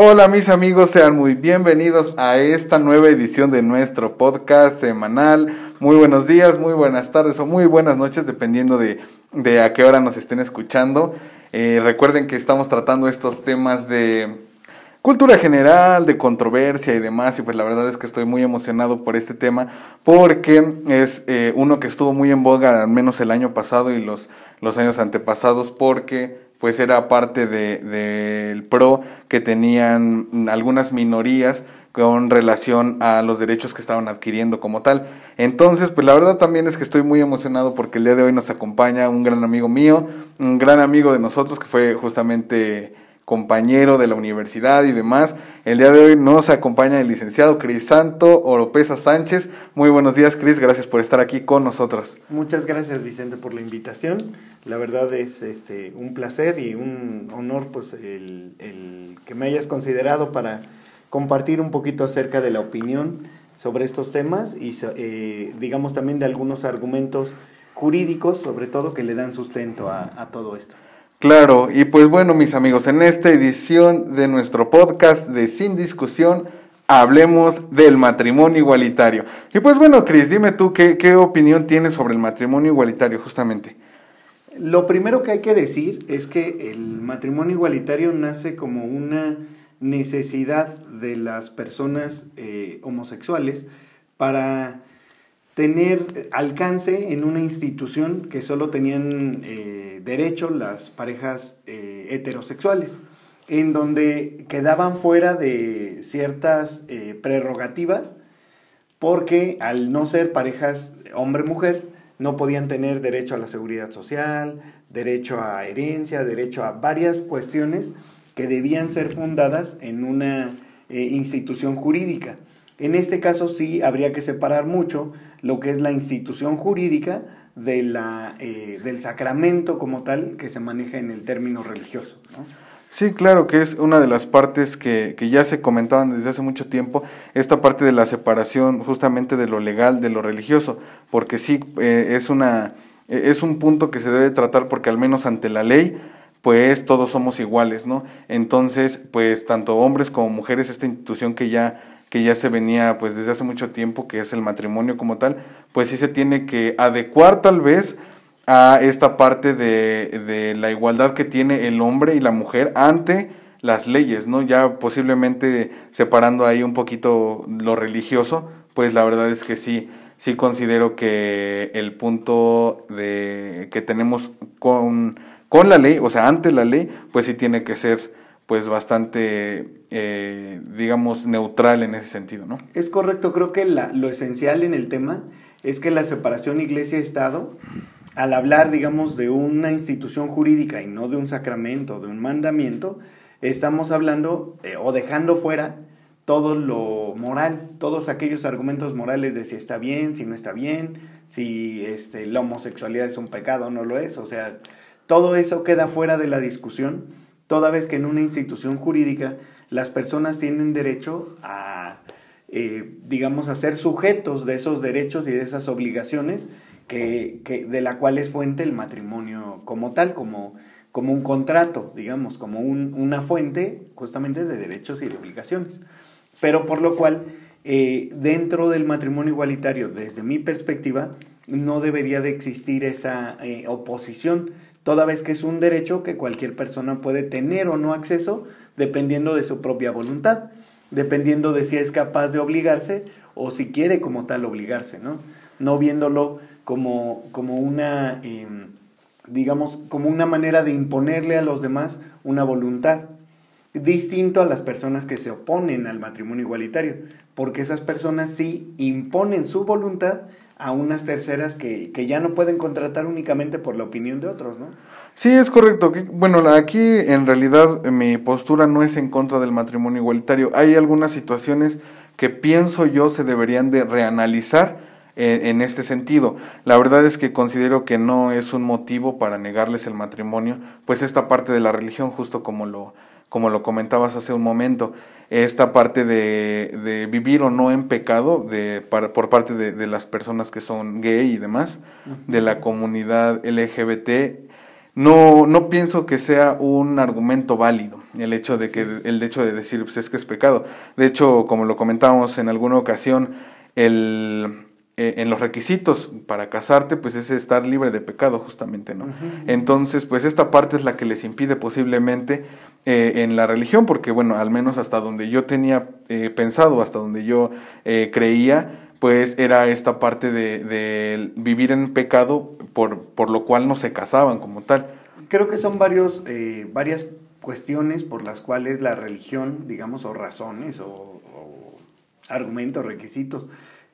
Hola mis amigos, sean muy bienvenidos a esta nueva edición de nuestro podcast semanal. Muy buenos días, muy buenas tardes o muy buenas noches, dependiendo de, de a qué hora nos estén escuchando. Eh, recuerden que estamos tratando estos temas de cultura general, de controversia y demás, y pues la verdad es que estoy muy emocionado por este tema porque es eh, uno que estuvo muy en boga al menos el año pasado y los, los años antepasados porque pues era parte del de, PRO que tenían algunas minorías con relación a los derechos que estaban adquiriendo como tal. Entonces, pues la verdad también es que estoy muy emocionado porque el día de hoy nos acompaña un gran amigo mío, un gran amigo de nosotros que fue justamente compañero de la universidad y demás. El día de hoy nos acompaña el licenciado Crisanto Oropesa Sánchez. Muy buenos días, Cris, gracias por estar aquí con nosotros. Muchas gracias, Vicente, por la invitación. La verdad es este un placer y un honor pues el, que me hayas considerado para compartir un poquito acerca de la opinión sobre estos temas y eh, digamos también de algunos argumentos jurídicos, sobre todo, que le dan sustento a, todo esto. Claro, y pues bueno, mis amigos, en esta edición de nuestro podcast de Sin Discusión, hablemos del matrimonio igualitario. Y pues bueno, Cris, dime tú qué opinión tienes sobre el matrimonio igualitario, justamente. Lo primero que hay que decir es que el matrimonio igualitario nace como una necesidad de las personas eh, homosexuales para tener alcance en una institución que solo tenían eh, derecho las parejas eh, heterosexuales, en donde quedaban fuera de ciertas prerrogativas porque al no ser parejas hombre-mujer, no podían tener derecho a la seguridad social, derecho a herencia, derecho a varias cuestiones que debían ser fundadas en una institución jurídica. En este caso sí habría que separar mucho lo que es la institución jurídica de la, eh, del sacramento como tal que se maneja en el término religioso. Sí, claro, que es una de las partes que, que, ya se comentaban desde hace mucho tiempo, esta parte de la separación justamente de lo legal de lo religioso, porque sí, eh, es, una, es un punto que se debe tratar porque al menos ante la ley, pues todos somos iguales, ¿no? Entonces, pues tanto hombres como mujeres, esta institución que ya que ya se venía pues desde hace mucho tiempo, que es el matrimonio como tal, pues sí se tiene que adecuar tal vez a esta parte de, de la igualdad que tiene el hombre y la mujer ante las leyes, ¿no? Ya posiblemente separando ahí un poquito lo religioso, pues la verdad es que sí, sí considero que el punto de que tenemos con, con la ley, o sea, ante la ley, pues sí tiene que ser pues bastante, eh, digamos, neutral en ese sentido, ¿no? Es correcto, creo que la, lo esencial en el tema es que la separación iglesia-estado, al hablar, digamos, de una institución jurídica y no de un sacramento, de un mandamiento, estamos hablando eh, o dejando fuera todo lo moral, todos aquellos argumentos morales de si está bien, si no está bien, si este, la homosexualidad es un pecado o no lo es, o sea, todo eso queda fuera de la discusión toda vez que en una institución jurídica las personas tienen derecho a, eh, digamos, a ser sujetos de esos derechos y de esas obligaciones que, de la cual es fuente el matrimonio como tal, como, como un contrato, digamos, como un, una fuente justamente de derechos y de obligaciones. Pero por lo cual, eh, dentro del matrimonio igualitario, desde mi perspectiva, no debería de existir esa eh, oposición toda vez que es un derecho que cualquier persona puede tener o no acceso dependiendo de su propia voluntad, dependiendo de si es capaz de obligarse o si quiere como tal obligarse, ¿no? No viéndolo como, como una, eh, digamos, como una manera de imponerle a los demás una voluntad, distinto a las personas que se oponen al matrimonio igualitario, porque esas personas sí imponen su voluntad a unas terceras que, que, ya no pueden contratar únicamente por la opinión de otros, ¿no? Sí, es correcto. Bueno, aquí en realidad mi postura no es en contra del matrimonio igualitario. Hay algunas situaciones que pienso yo se deberían de reanalizar en, en este sentido. La verdad es que considero que no es un motivo para negarles el matrimonio, pues esta parte de la religión, justo como lo, como lo comentabas hace un momento, esta parte de, de vivir o no en pecado de, para, por parte de, de, las personas que son gay y demás, de la comunidad LGBT, no, no pienso que sea un argumento válido el hecho de que el hecho de decir pues es que es pecado. De hecho, como lo comentábamos en alguna ocasión, el, eh, en los requisitos para casarte, pues es estar libre de pecado justamente, ¿no? Entonces, pues esta parte es la que les impide posiblemente eh, en la religión, porque bueno, al menos hasta donde yo tenía eh, pensado, hasta donde yo creía, pues era esta parte de, vivir en pecado por, por, lo cual no se casaban como tal. Creo que son varios, varias cuestiones por las cuales la religión, digamos, o razones, o, argumentos, requisitos,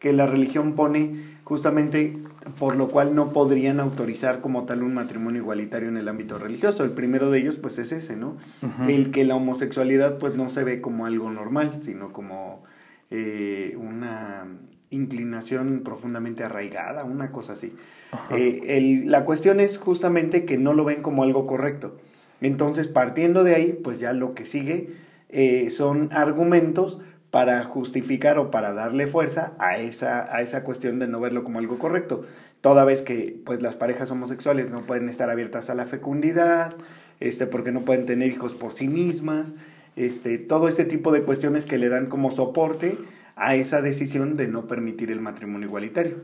que la religión pone justamente por lo cual no podrían autorizar como tal un matrimonio igualitario en el ámbito religioso. El primero de ellos, pues, es ese, ¿no? El que la homosexualidad, pues, no se ve como algo normal, sino como eh, una inclinación profundamente arraigada, una cosa así. Eh, la cuestión es justamente que no lo ven como algo correcto. Entonces, partiendo de ahí, pues ya lo que sigue eh, son argumentos para justificar o para darle fuerza a esa, a esa cuestión de no verlo como algo correcto. Toda vez que pues, las parejas homosexuales no pueden estar abiertas a la fecundidad, este, porque no pueden tener hijos por sí mismas, este, todo este tipo de cuestiones que le dan como soporte a esa decisión de no permitir el matrimonio igualitario.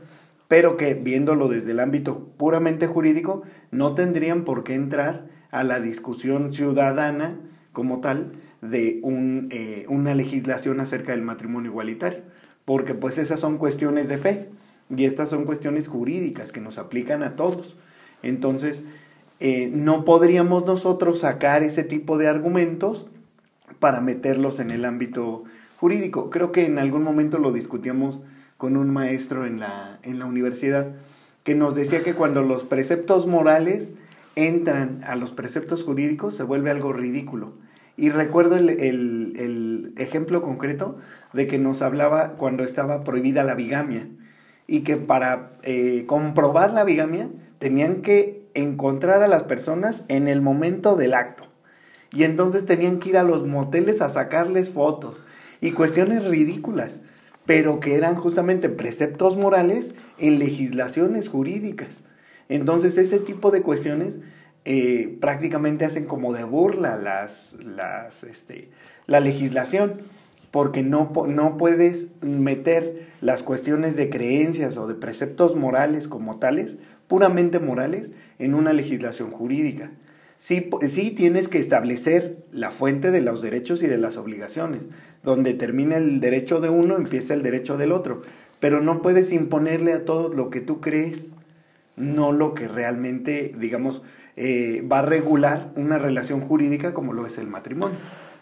Pero que viéndolo desde el ámbito puramente jurídico, no tendrían por qué entrar a la discusión ciudadana como tal de un, eh, una legislación acerca del matrimonio igualitario. Porque pues esas son cuestiones de fe y estas son cuestiones jurídicas que nos aplican a todos. Entonces, eh, no podríamos nosotros sacar ese tipo de argumentos para meterlos en el ámbito jurídico. Creo que en algún momento lo discutíamos con un maestro en la, en la universidad, que nos decía que cuando los preceptos morales entran a los preceptos jurídicos se vuelve algo ridículo. Y recuerdo el, el, ejemplo concreto de que nos hablaba cuando estaba prohibida la bigamia y que para eh, comprobar la bigamia tenían que encontrar a las personas en el momento del acto. Y entonces tenían que ir a los moteles a sacarles fotos y cuestiones ridículas, pero que eran justamente preceptos morales en legislaciones jurídicas. Entonces ese tipo de cuestiones eh, prácticamente hacen como de burla las, las, este, la legislación, porque no, no puedes meter las cuestiones de creencias o de preceptos morales como tales, puramente morales, en una legislación jurídica. Sí, sí tienes que establecer la fuente de los derechos y de las obligaciones, donde termina el derecho de uno, empieza el derecho del otro. Pero no puedes imponerle a todos lo que tú crees, no lo que realmente, digamos, eh, va a regular una relación jurídica como lo es el matrimonio.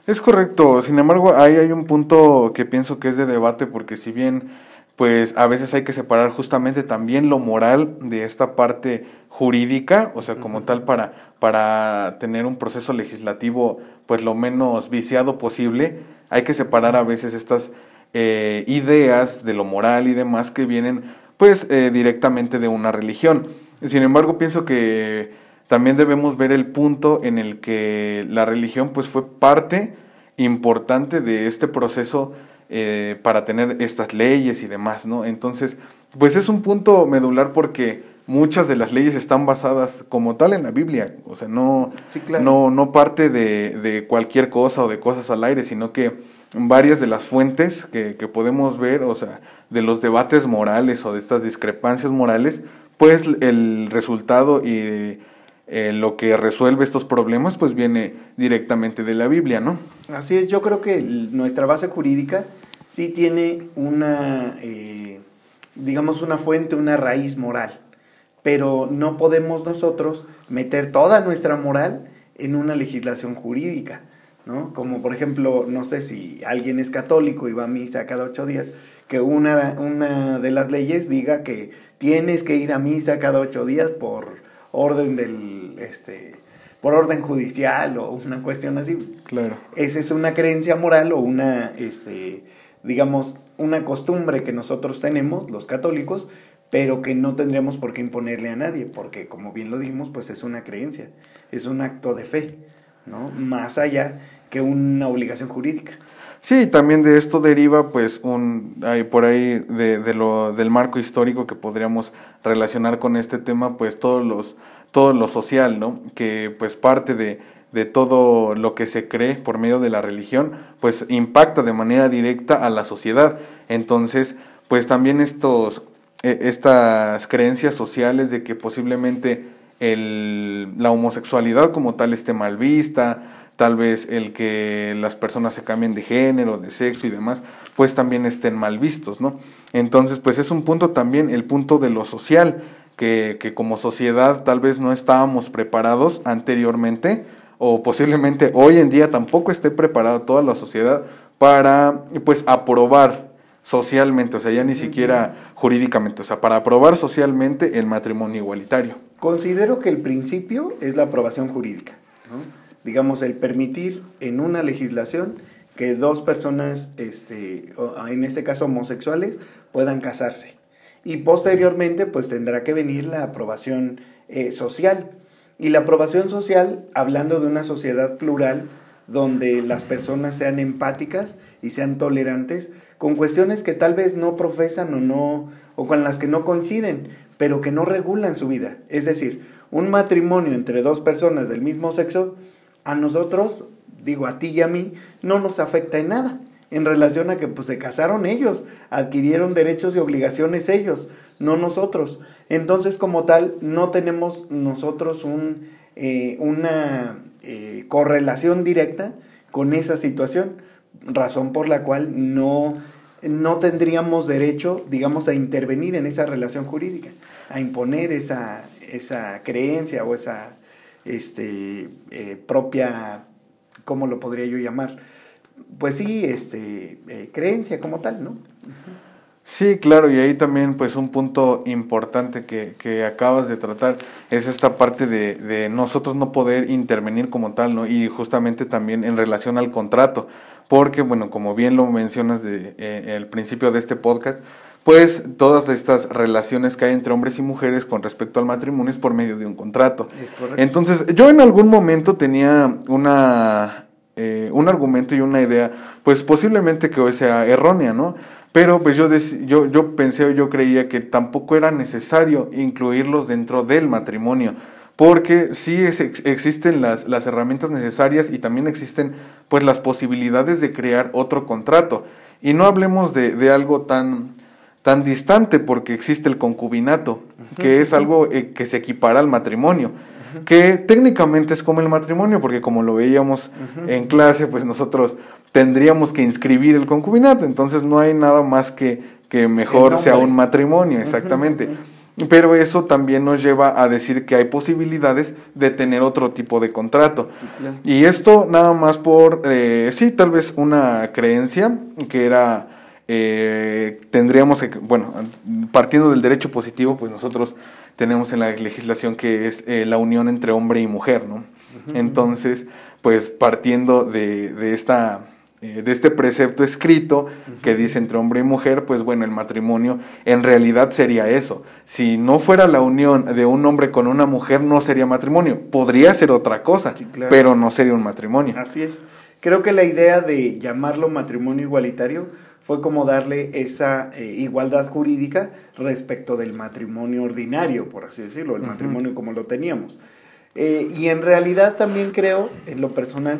Es correcto, sin embargo, ahí hay un punto que pienso que es de debate, porque si bien, pues a veces hay que separar justamente también lo moral de esta parte jurídica, o sea, como tal para, para tener un proceso legislativo pues lo menos viciado posible, hay que separar a veces estas eh, ideas de lo moral y demás que vienen pues eh, directamente de una religión. Sin embargo, pienso que también debemos ver el punto en el que la religión pues fue parte importante de este proceso eh, para tener estas leyes y demás, ¿no? Entonces, pues es un punto medular porque muchas de las leyes están basadas como tal en la Biblia, o sea, no, no, no parte de, de, cualquier cosa o de cosas al aire, sino que varias de las fuentes que, que podemos ver, o sea, de los debates morales o de estas discrepancias morales, pues el resultado y eh, lo que resuelve estos problemas pues viene directamente de la Biblia, ¿no? Así es, yo creo que nuestra base jurídica sí tiene una, eh, digamos, una fuente, una raíz moral pero no podemos nosotros meter toda nuestra moral en una legislación jurídica, ¿no? Como por ejemplo, no sé si alguien es católico y va a misa cada ocho días, que una, una de las leyes diga que tienes que ir a misa cada ocho días por orden del, este, por orden judicial o una cuestión así. Claro. Esa es una creencia moral o una, este, digamos, una costumbre que nosotros tenemos, los católicos, pero que no tendríamos por qué imponerle a nadie, porque como bien lo dijimos, pues es una creencia, es un acto de fe, ¿no? Más allá que una obligación jurídica. Sí, también de esto deriva pues un hay por ahí de, de, lo del marco histórico que podríamos relacionar con este tema, pues todos los todo lo social, ¿no? Que pues parte de, de todo lo que se cree por medio de la religión, pues impacta de manera directa a la sociedad. Entonces, pues también estos, e, estas creencias sociales de que posiblemente el, la homosexualidad como tal esté mal vista, tal vez el que las personas se cambien de género, de sexo y demás, pues también estén mal vistos, ¿no? Entonces, pues es un punto también, el punto de lo social, que, que como sociedad tal vez no estábamos preparados anteriormente, o posiblemente hoy en día tampoco esté preparada toda la sociedad para, pues, aprobar socialmente, o sea, ya ni siquiera jurídicamente, o sea, para aprobar socialmente el matrimonio igualitario. Considero que el principio es la aprobación jurídica. ¿no? Digamos, el permitir en una legislación que dos personas, este, en este caso homosexuales, puedan casarse. Y posteriormente, pues tendrá que venir la aprobación eh, social. Y la aprobación social, hablando de una sociedad plural, donde las personas sean empáticas y sean tolerantes con cuestiones que tal vez no profesan o no o con las que no coinciden, pero que no regulan su vida. Es decir, un matrimonio entre dos personas del mismo sexo a nosotros, digo a ti y a mí, no nos afecta en nada en relación a que pues se casaron ellos, adquirieron derechos y obligaciones ellos, no nosotros. Entonces como tal no tenemos nosotros un, eh, una eh, correlación directa con esa situación, razón por la cual no, no tendríamos derecho, digamos, a intervenir en esa relación jurídica, a imponer esa, esa creencia o esa este, eh, propia, ¿cómo lo podría yo llamar? Pues sí, este, eh, creencia como tal, ¿no? Sí, claro, y ahí también pues un punto importante que, que acabas de tratar es esta parte de, de, nosotros no poder intervenir como tal, ¿no? Y justamente también en relación al contrato, porque bueno, como bien lo mencionas de, eh, el principio de este podcast, pues todas estas relaciones que hay entre hombres y mujeres con respecto al matrimonio es por medio de un contrato. Entonces, yo en algún momento tenía una, eh, un argumento y una idea, pues posiblemente que hoy sea errónea, ¿no? Pero pues yo, yo, yo pensé o yo creía que tampoco era necesario incluirlos dentro del matrimonio, porque sí existen las, las herramientas necesarias y también existen pues las posibilidades de crear otro contrato. Y no hablemos de, de algo tan tan distante porque existe el concubinato, que es algo eh, que se equipara al matrimonio, que técnicamente es como el matrimonio, porque como lo veíamos en clase, pues nosotros tendríamos que inscribir el concubinato, entonces no hay nada más que que mejor sea un matrimonio, exactamente. Pero eso también nos lleva a decir que hay posibilidades de tener otro tipo de contrato. Y esto nada más por, eh, sí, tal vez una creencia que era eh, tendríamos que, bueno, partiendo del derecho positivo, pues nosotros tenemos en la legislación que es eh, la unión entre hombre y mujer, ¿no? Entonces, pues partiendo de, de esta eh, de este precepto escrito que dice entre hombre y mujer, pues bueno, el matrimonio en realidad sería eso. Si no fuera la unión de un hombre con una mujer, no sería matrimonio. Podría ser otra cosa, pero no sería un matrimonio. Así es. Creo que la idea de llamarlo matrimonio igualitario fue como darle esa eh, igualdad jurídica respecto del matrimonio ordinario, por así decirlo, el matrimonio como lo teníamos. Eh, y en realidad también creo, en lo personal,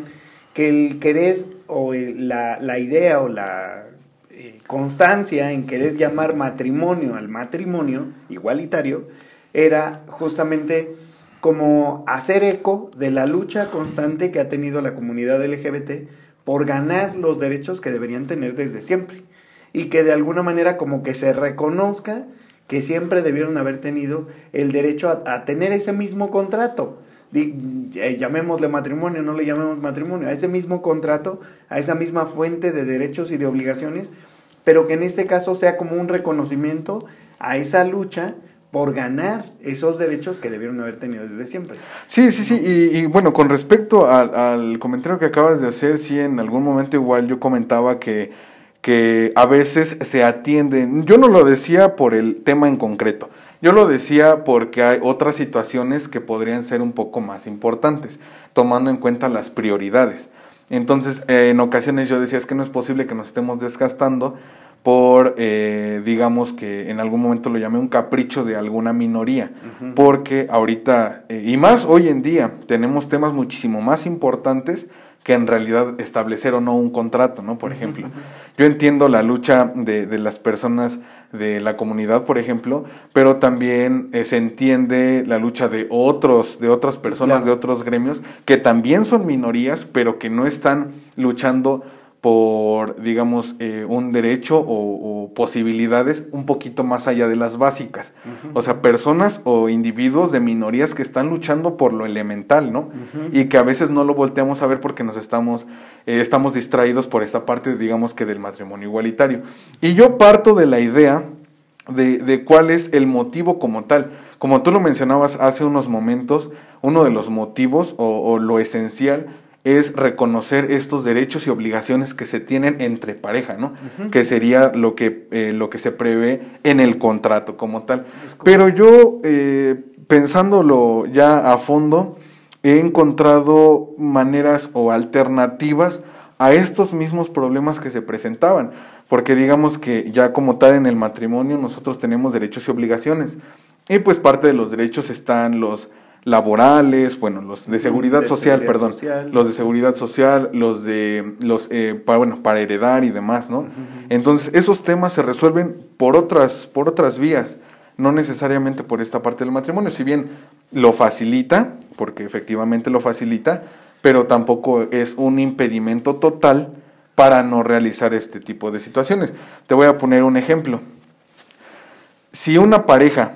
que el querer o la, idea o la eh, constancia en querer llamar matrimonio al matrimonio igualitario era justamente como hacer eco de la lucha constante que ha tenido la comunidad LGBT por ganar los derechos que deberían tener desde siempre. Y que de alguna manera como que se reconozca que siempre debieron haber tenido el derecho a, tener ese mismo contrato. Eh, llamémosle matrimonio, no le llamemos matrimonio, a ese mismo contrato, a esa misma fuente de derechos y de obligaciones, pero que en este caso sea como un reconocimiento a esa lucha por ganar esos derechos que debieron haber tenido desde siempre. Sí, sí, sí, y, bueno, con respecto al, comentario que acabas de hacer, sí, en algún momento igual yo comentaba que, que a veces se atienden, yo no lo decía por el tema en concreto, yo lo decía porque hay otras situaciones que podrían ser un poco más importantes, tomando en cuenta las prioridades. Entonces, en ocasiones yo decía, es que no es posible que nos estemos desgastando por, eh, digamos que en algún momento lo llamé un capricho de alguna minoría, porque ahorita, eh, y más hoy en día, tenemos temas muchísimo más importantes que en realidad establecer o no un contrato, ¿no? Por ejemplo, yo entiendo la lucha de, de, las personas de la comunidad, por ejemplo, pero también eh, se entiende la lucha de otros, de otras personas, de otros gremios, que también son minorías, pero que no están luchando por, digamos, eh, un derecho o, posibilidades un poquito más allá de las básicas. O sea, personas o individuos de minorías que están luchando por lo elemental, ¿no? Y que a veces no lo volteamos a ver porque nos estamos, eh, estamos distraídos por esta parte, digamos, que del matrimonio igualitario. Y yo parto de la idea de, de cuál es el motivo como tal. Como tú lo mencionabas hace unos momentos, uno de los motivos o, o lo esencial es reconocer estos derechos y obligaciones que se tienen entre pareja, ¿no? Que sería lo que, eh, lo que se prevé en el contrato como tal. Pero yo, eh, pensándolo ya a fondo, he encontrado maneras o alternativas a estos mismos problemas que se presentaban. Porque digamos que ya como tal en el matrimonio nosotros tenemos derechos y obligaciones. Y pues parte de los derechos están los laborales, bueno, los de seguridad social, perdón, los de seguridad social, los de los eh, para bueno, para heredar y demás, ¿no? Entonces, esos temas se resuelven por otras por otras vías, no necesariamente por esta parte del matrimonio, si bien lo facilita, porque efectivamente lo facilita, pero tampoco es un impedimento total para no realizar este tipo de situaciones. Te voy a poner un ejemplo. Si una pareja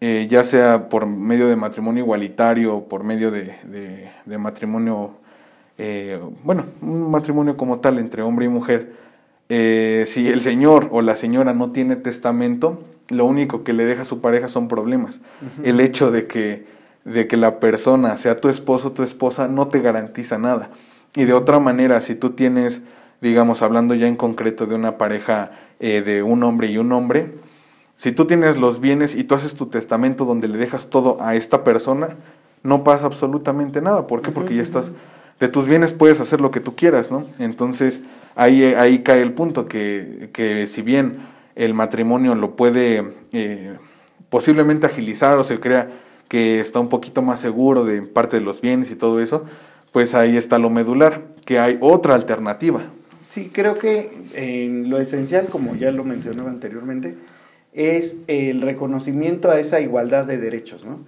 eh, ya sea por medio de matrimonio igualitario por medio de, matrimonio, eh, bueno, un matrimonio como tal entre hombre y mujer, eh, si el señor o la señora no tiene testamento, lo único que le deja a su pareja son problemas. El hecho de que, de que la persona sea tu esposo o tu esposa no te garantiza nada. Y de otra manera, si tú tienes, digamos, hablando ya en concreto de una pareja de un hombre y un hombre, si tú tienes los bienes y tú haces tu testamento donde le dejas todo a esta persona, no pasa absolutamente nada. ¿Por qué? Porque ya estás, de tus bienes puedes hacer lo que tú quieras, ¿no? Entonces ahí, ahí cae el punto, que, que si bien el matrimonio lo puede eh, posiblemente agilizar o se crea que está un poquito más seguro de parte de los bienes y todo eso, pues ahí está lo medular, que hay otra alternativa. Sí, creo que en lo esencial, como ya lo mencionaba anteriormente, es el reconocimiento a esa igualdad de derechos, ¿no?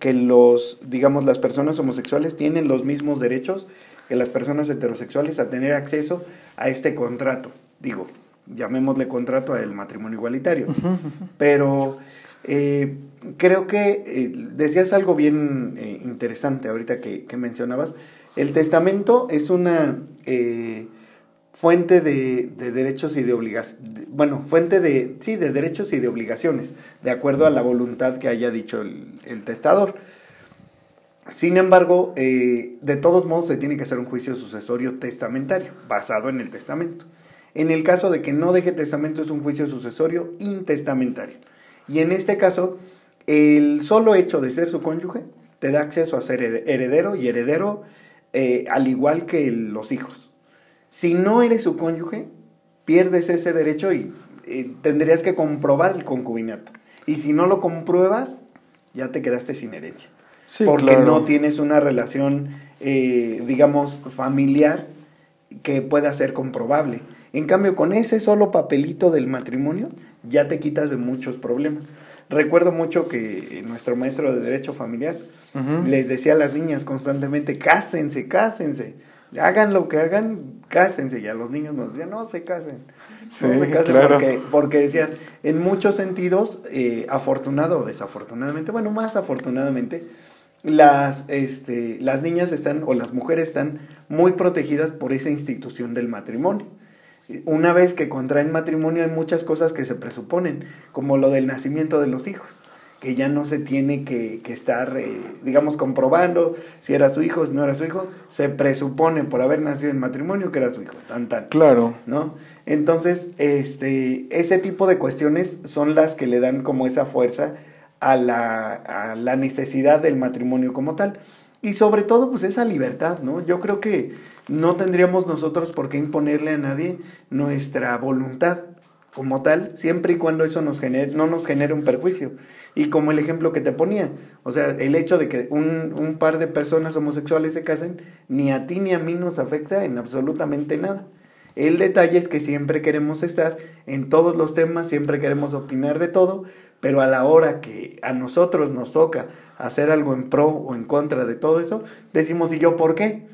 Que los, digamos, las personas homosexuales tienen los mismos derechos que las personas heterosexuales a tener acceso a este contrato. Digo, llamémosle contrato al matrimonio igualitario. Pero eh, creo que eh, decías algo bien eh, interesante ahorita que, que, mencionabas. El testamento es una fuente de, derechos y de obligaciones, bueno, fuente de, sí, de derechos y de obligaciones, de acuerdo a la voluntad que haya dicho el, testador. Sin embargo, eh, de todos modos se tiene que hacer un juicio sucesorio testamentario, basado en el testamento. En el caso de que no deje testamento es un juicio sucesorio intestamentario. Y en este caso, el solo hecho de ser su cónyuge te da acceso a ser heredero y heredero eh, al igual que los hijos. Si no eres su cónyuge, pierdes ese derecho y tendrías que comprobar el concubinato. Y si no lo compruebas, ya te quedaste sin herencia. porque no tienes una relación, eh, digamos, familiar que pueda ser comprobable. En cambio, con ese solo papelito del matrimonio, ya te quitas de muchos problemas. Recuerdo mucho que nuestro maestro de Derecho Familiar les decía a las niñas constantemente, cásense, cásense hagan lo que hagan, cásense. Y a los niños nos decían, no se casen. no se casen porque, porque, decían, en muchos sentidos, eh, afortunado o desafortunadamente, bueno, más afortunadamente, las, este, las niñas están, o las mujeres están muy protegidas por esa institución del matrimonio. Una vez que contraen matrimonio hay muchas cosas que se presuponen, como lo del nacimiento de los hijos que ya no se tiene que, estar, eh, digamos, comprobando si era su hijo, si no era su hijo, se presupone por haber nacido en matrimonio que era su hijo, tan tan. Claro. ¿No? Entonces, este, ese tipo de cuestiones son las que le dan como esa fuerza a la, a la necesidad del matrimonio como tal. Y sobre todo, pues esa libertad, ¿no? Yo creo que no tendríamos nosotros por qué imponerle a nadie nuestra voluntad como tal, siempre y cuando eso nos genere, no nos genere un perjuicio. Y como el ejemplo que te ponía, o sea, el hecho de que un, un par de personas homosexuales se casen, ni a ti ni a mí nos afecta en absolutamente nada. El detalle es que siempre queremos estar en todos los temas, siempre queremos opinar de todo, pero a la hora que a nosotros nos toca hacer algo en pro o en contra de todo eso, decimos, ¿y yo por qué?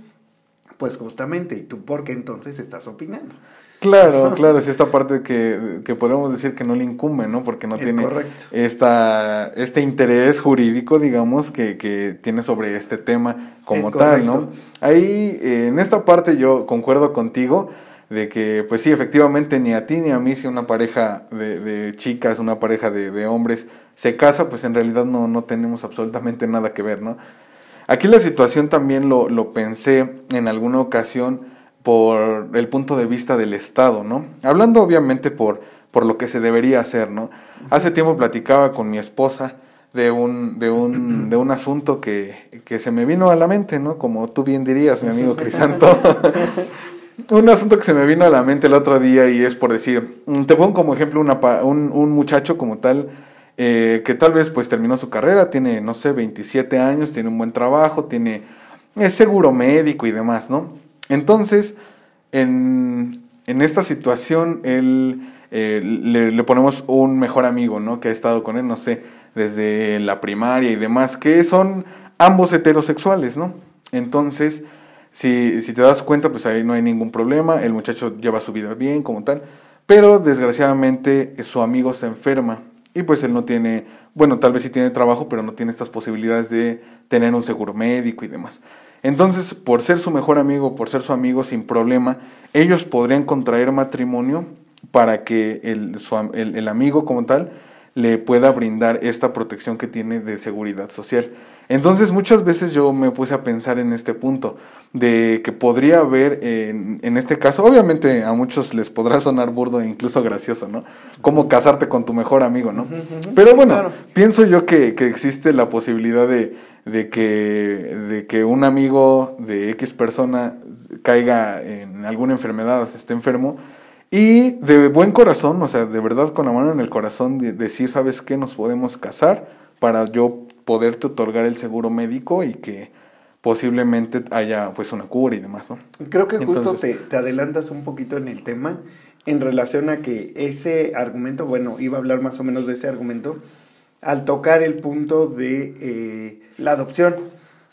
Pues justamente, ¿y tú por qué entonces estás opinando? Claro, claro, es esta parte que, que podemos decir que no le incumbe, ¿no? Porque no tiene esta, este interés jurídico, digamos, que, que tiene sobre este tema como tal, ¿no? Ahí, eh, en esta parte yo concuerdo contigo de que, pues sí, efectivamente, ni a ti ni a mí, si una pareja de, de chicas, una pareja de, de, hombres se casa, pues en realidad no, no tenemos absolutamente nada que ver, ¿no? Aquí la situación también lo, lo pensé en alguna ocasión por el punto de vista del Estado, ¿no? Hablando obviamente por, por lo que se debería hacer, ¿no? Hace tiempo platicaba con mi esposa de un, de un, de un asunto que, que se me vino a la mente, ¿no? Como tú bien dirías, mi amigo Crisanto. un asunto que se me vino a la mente el otro día y es por decir, te pongo como ejemplo una, un, un muchacho como tal eh, que tal vez pues terminó su carrera, tiene, no sé, 27 años, tiene un buen trabajo, tiene, es seguro médico y demás, ¿no? Entonces, en, en esta situación, él, eh, le, le, ponemos un mejor amigo, ¿no? Que ha estado con él, no sé, desde la primaria y demás, que son ambos heterosexuales, ¿no? Entonces, si, si te das cuenta, pues ahí no hay ningún problema, el muchacho lleva su vida bien como tal, pero desgraciadamente su amigo se enferma y pues él no tiene, bueno, tal vez sí tiene trabajo, pero no tiene estas posibilidades de tener un seguro médico y demás. Entonces, por ser su mejor amigo, por ser su amigo sin problema, ellos podrían contraer matrimonio para que el, su, el, el amigo como tal le pueda brindar esta protección que tiene de seguridad social. Entonces muchas veces yo me puse a pensar en este punto, de que podría haber en, en, este caso, obviamente a muchos les podrá sonar burdo e incluso gracioso, ¿no? Como casarte con tu mejor amigo, ¿no? Pero bueno, claro. pienso yo que, que, existe la posibilidad de, de, que, de que un amigo de X persona caiga en alguna enfermedad, se esté enfermo, y de buen corazón, o sea, de verdad con la mano en el corazón, de decir, ¿sabes qué? Nos podemos casar para yo poderte otorgar el seguro médico y que posiblemente haya pues una cura y demás, ¿no? Creo que justo te, te, adelantas un poquito en el tema en relación a que ese argumento, bueno, iba a hablar más o menos de ese argumento, al tocar el punto de eh, la adopción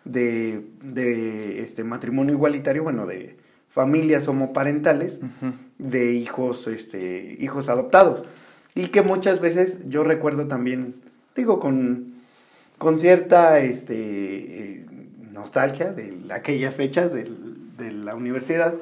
de, de, este matrimonio igualitario, bueno, de familias homoparentales, uh -huh. de hijos, este, hijos adoptados. Y que muchas veces yo recuerdo también, digo, con, con cierta este, eh, nostalgia de aquellas fechas de, de, la universidad,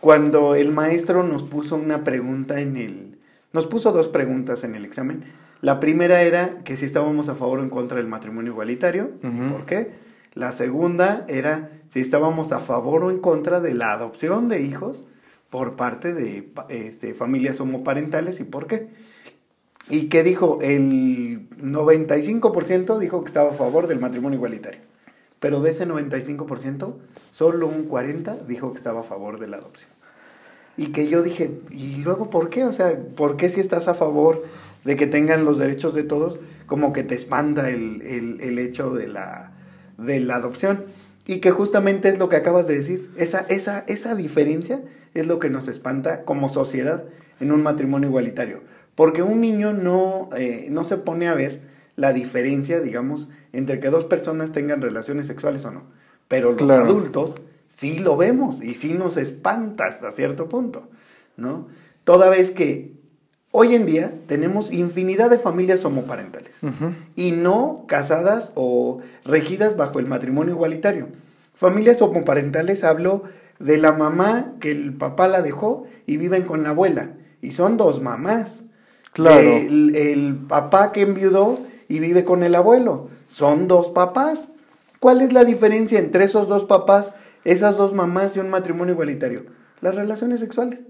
cuando el maestro nos puso una pregunta en el... Nos puso dos preguntas en el examen. La primera era que si estábamos a favor o en contra del matrimonio igualitario. Uh -huh. ¿Por qué? La segunda era si estábamos a favor o en contra de la adopción de hijos por parte de este, familias homoparentales y por qué. ¿Y qué dijo? El 95% dijo que estaba a favor del matrimonio igualitario. Pero de ese 95%, solo un 40% dijo que estaba a favor de la adopción. Y que yo dije, ¿y luego por qué? O sea, ¿por qué si estás a favor de que tengan los derechos de todos, como que te espanta el, el, el hecho de la, de la adopción? Y que justamente es lo que acabas de decir. Esa, esa, esa diferencia es lo que nos espanta como sociedad en un matrimonio igualitario. Porque un niño no, eh, no se pone a ver la diferencia, digamos, entre que dos personas tengan relaciones sexuales o no. Pero los claro. adultos sí lo vemos y sí nos espanta hasta cierto punto, ¿no? Toda vez que hoy en día tenemos infinidad de familias homoparentales uh -huh. y no casadas o regidas bajo el matrimonio igualitario. Familias homoparentales hablo de la mamá que el papá la dejó y viven con la abuela. Y son dos mamás. Claro. El, el, papá que enviudó y vive con el abuelo. Son dos papás. ¿Cuál es la diferencia entre esos dos papás, esas dos mamás y un matrimonio igualitario? Las relaciones sexuales.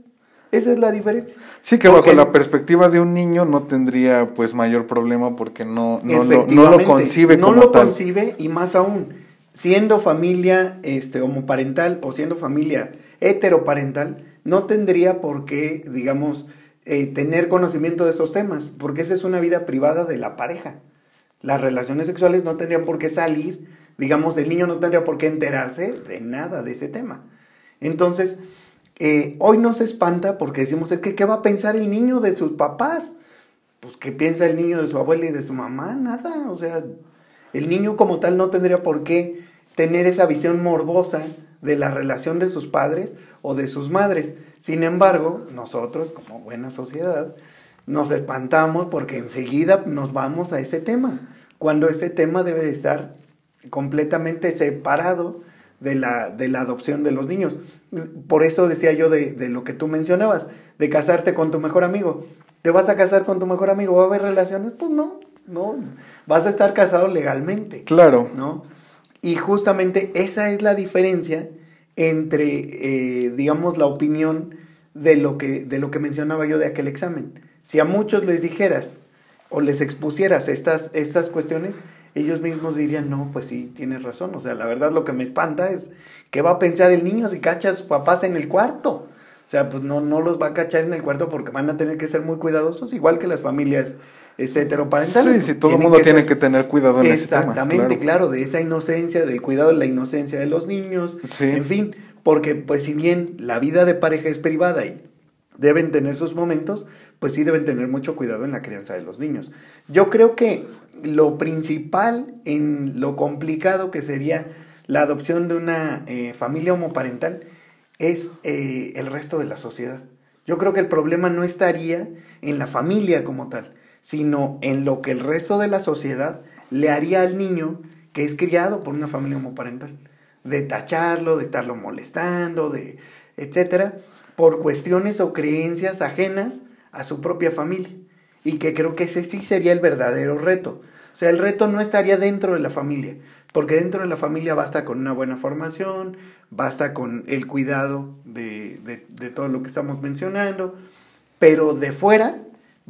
Esa es la diferencia. Sí, que porque, bajo la perspectiva de un niño no tendría pues mayor problema porque no, no, lo, no lo concibe no como lo tal. concibe y más aún, siendo familia este, homoparental o siendo familia heteroparental, no tendría por qué, digamos, eh, tener conocimiento de estos temas, porque esa es una vida privada de la pareja. Las relaciones sexuales no tendrían por qué salir, digamos, el niño no tendría por qué enterarse de nada de ese tema. Entonces, eh, hoy nos espanta porque decimos, es que, ¿qué va a pensar el niño de sus papás? Pues, ¿qué piensa el niño de su abuela y de su mamá? Nada, o sea, el niño como tal no tendría por qué tener esa visión morbosa de la relación de sus padres o de sus madres. Sin embargo, nosotros, como buena sociedad, nos espantamos porque enseguida nos vamos a ese tema, cuando ese tema debe de estar completamente separado de la, de la adopción de los niños. Por eso decía yo de, de, lo que tú mencionabas, de casarte con tu mejor amigo. ¿Te vas a casar con tu mejor amigo? ¿Va a haber relaciones? Pues no, no. Vas a estar casado legalmente. Claro. ¿No? Y justamente esa es la diferencia entre, eh, digamos, la opinión de lo, que, de lo que mencionaba yo de aquel examen. Si a muchos les dijeras o les expusieras estas, estas cuestiones, ellos mismos dirían, no, pues sí, tienes razón. O sea, la verdad lo que me espanta es qué va a pensar el niño si cacha sus papás en el cuarto. O sea, pues no, no los va a cachar en el cuarto porque van a tener que ser muy cuidadosos, igual que las familias este, heteroparentales. Sí, sí, todo el mundo tiene que tener cuidado en ese tema. Exactamente, claro. de esa inocencia, del cuidado de la inocencia de los niños, en fin, porque pues si bien la vida de pareja es privada y deben tener sus momentos, pues sí deben tener mucho cuidado en la crianza de los niños. Yo creo que lo principal en lo complicado que sería la adopción de una eh, familia homoparental es eh, el resto de la sociedad. Yo creo que el problema no estaría en la familia como tal, sino en lo que el resto de la sociedad le haría al niño que es criado por una familia homoparental. De tacharlo, de estarlo molestando, de etcétera, por cuestiones o creencias ajenas a su propia familia. Y que creo que ese sí sería el verdadero reto. O sea, el reto no estaría dentro de la familia, porque dentro de la familia basta con una buena formación, basta con el cuidado de, de, de todo lo que estamos mencionando, pero de fuera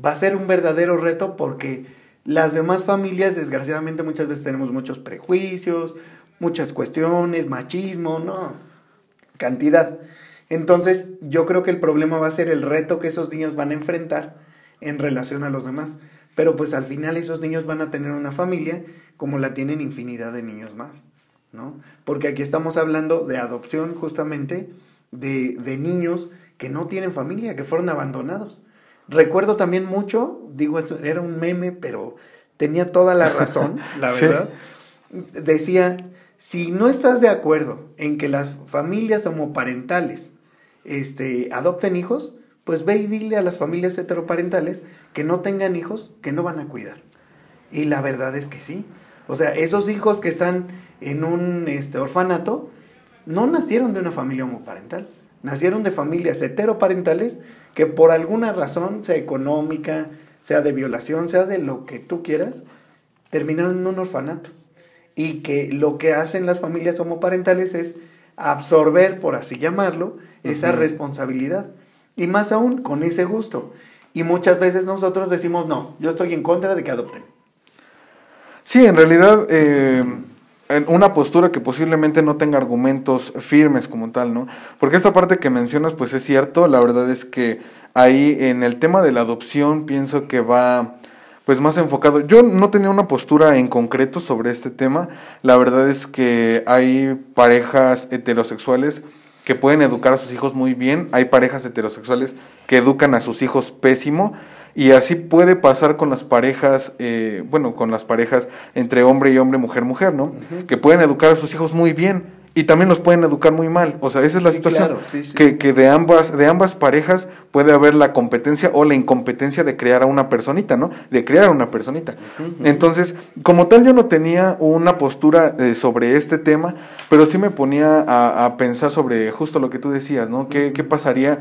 va a ser un verdadero reto porque las demás familias, desgraciadamente, muchas veces tenemos muchos prejuicios, muchas cuestiones, machismo, no, cantidad. Entonces, yo creo que el problema va a ser el reto que esos niños van a enfrentar en relación a los demás. Pero pues al final esos niños van a tener una familia como la tienen infinidad de niños más, ¿no? Porque aquí estamos hablando de adopción justamente de, de niños que no tienen familia, que fueron abandonados. Recuerdo también mucho, digo, era un meme, pero tenía toda la razón, la verdad. Decía, si no estás de acuerdo en que las familias homoparentales este, adopten hijos, pues ve y dile a las familias heteroparentales que no tengan hijos, que no van a cuidar. Y la verdad es que sí. O sea, esos hijos que están en un este, orfanato no nacieron de una familia homoparental, nacieron de familias heteroparentales que por alguna razón, sea económica, sea de violación, sea de lo que tú quieras, terminaron en un orfanato. Y que lo que hacen las familias homoparentales es absorber, por así llamarlo, esa responsabilidad. Y más aún, con ese gusto. Y muchas veces nosotros decimos, no, yo estoy en contra de que adopten. Sí, en realidad, eh, en una postura que posiblemente no tenga argumentos firmes como tal, ¿no? Porque esta parte que mencionas, pues es cierto, la verdad es que ahí en el tema de la adopción pienso que va pues más enfocado. Yo no tenía una postura en concreto sobre este tema. La verdad es que hay parejas heterosexuales que pueden educar a sus hijos muy bien, hay parejas heterosexuales que educan a sus hijos pésimo y así puede pasar con las parejas, eh, bueno, con las parejas entre hombre y hombre, mujer, mujer, ¿no? Que pueden educar a sus hijos muy bien y también los pueden educar muy mal. O sea, esa es la situación. Que, que, de ambas, de ambas parejas puede haber la competencia o la incompetencia de crear a una personita, ¿no? De crear a una personita. Entonces, como tal, yo no tenía una postura eh, sobre este tema, pero sí me ponía a, a, pensar sobre justo lo que tú decías, ¿no? ¿Qué, qué pasaría?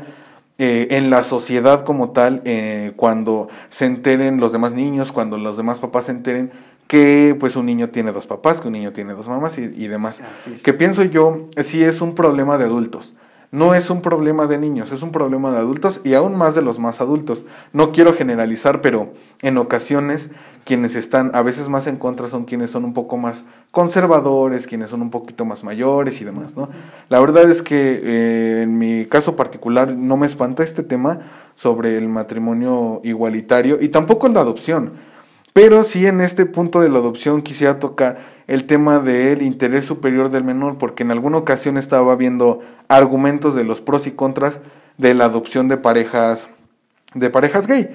Eh, en la sociedad como tal, eh, cuando se enteren los demás niños, cuando los demás papás se enteren que pues un niño tiene dos papás, que un niño tiene dos mamás y, y demás. Que pienso yo, sí es un problema de adultos. No es un problema de niños, es un problema de adultos y aún más de los más adultos. No quiero generalizar, pero en ocasiones quienes están a veces más en contra son quienes son un poco más conservadores, quienes son un poquito más mayores y demás, ¿no? La verdad es que eh, en mi caso particular no me espanta este tema sobre el matrimonio igualitario y tampoco la adopción. Pero sí en este punto de la adopción quisiera tocar el tema del interés superior del menor, porque en alguna ocasión estaba viendo argumentos de los pros y contras de la adopción de parejas de parejas gay.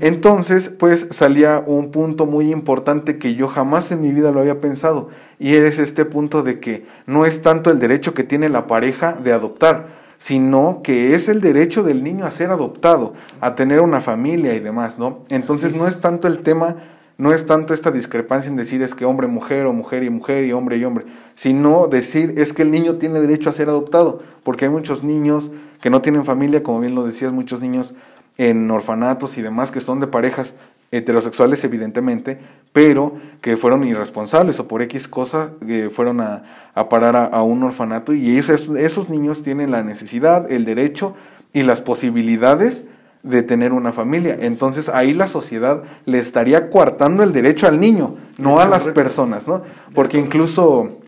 Entonces, pues salía un punto muy importante que yo jamás en mi vida lo había pensado, y es este punto de que no es tanto el derecho que tiene la pareja de adoptar, sino que es el derecho del niño a ser adoptado, a tener una familia y demás, ¿no? Entonces, no es tanto el tema no es tanto esta discrepancia en decir es que hombre, mujer o mujer y mujer y hombre y hombre, sino decir es que el niño tiene derecho a ser adoptado, porque hay muchos niños que no tienen familia, como bien lo decías, muchos niños en orfanatos y demás que son de parejas heterosexuales evidentemente, pero que fueron irresponsables o por X cosa que fueron a, parar a, un orfanato y esos, esos niños tienen la necesidad, el derecho y las posibilidades de tener una familia. Entonces ahí la sociedad le estaría coartando el derecho al niño, no a las personas, ¿no? Porque incluso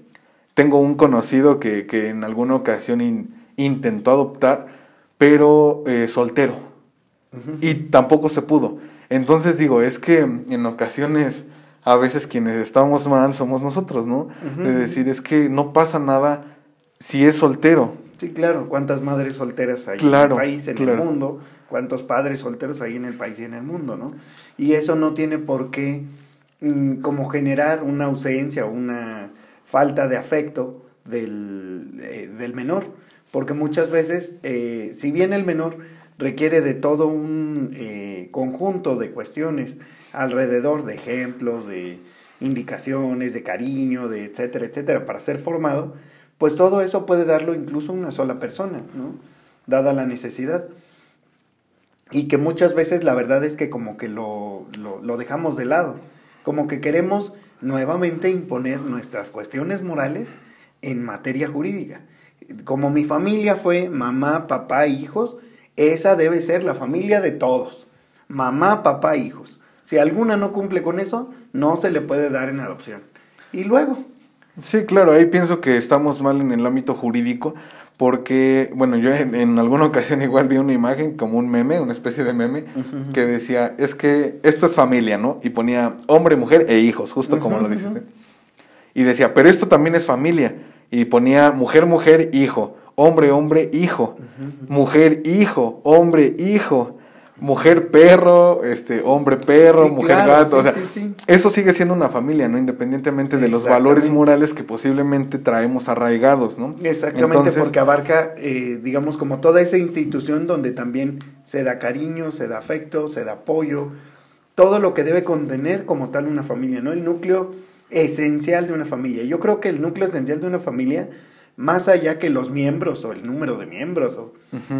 tengo un conocido que, que en alguna ocasión intentó adoptar, pero eh, soltero. Y tampoco se pudo. Entonces digo, es que en ocasiones a veces quienes estamos mal somos nosotros, ¿no? De decir, es que no pasa nada si es soltero. Sí, claro. ¿Cuántas madres solteras hay en el país, en el mundo? ¿Cuántos padres solteros hay en el país y en el mundo, no? Y eso no tiene por qué mm, como generar una ausencia o una falta de afecto del, eh, del menor. Porque muchas veces, eh, si bien el menor requiere de todo un eh, conjunto de cuestiones alrededor de ejemplos, de indicaciones, de cariño, de etcétera, etcétera, para ser formado, pues todo eso puede darlo incluso una sola persona, ¿no? Dada la necesidad. Y que muchas veces la verdad es que como que lo, lo, dejamos de lado, como que queremos nuevamente imponer nuestras cuestiones morales en materia jurídica. Como mi familia fue mamá, papá, hijos, esa debe ser la familia de todos. Mamá, papá, hijos. Si alguna no cumple con eso, no se le puede dar en adopción. Y luego, Sí, claro, ahí pienso que estamos mal en el ámbito jurídico, porque, bueno, yo en, alguna ocasión igual vi una imagen como un meme, una especie de meme, que decía, es que esto es familia, ¿no? Y ponía hombre, mujer e hijos, justo como lo dijiste. Y decía, pero esto también es familia. Y ponía mujer, mujer, hijo, hombre, hombre, hijo, mujer, hijo, hombre, hijo mujer perro, este hombre perro, mujer gato, o sea, eso sigue siendo una familia, ¿no? Independientemente de los valores morales que posiblemente traemos arraigados, ¿no? Exactamente, porque abarca, eh, digamos, como toda esa institución donde también se da cariño, se da afecto, se da apoyo, todo lo que debe contener como tal una familia, ¿no? El núcleo esencial de una familia. Yo creo que el núcleo esencial de una familia más allá que los miembros o el número de miembros, o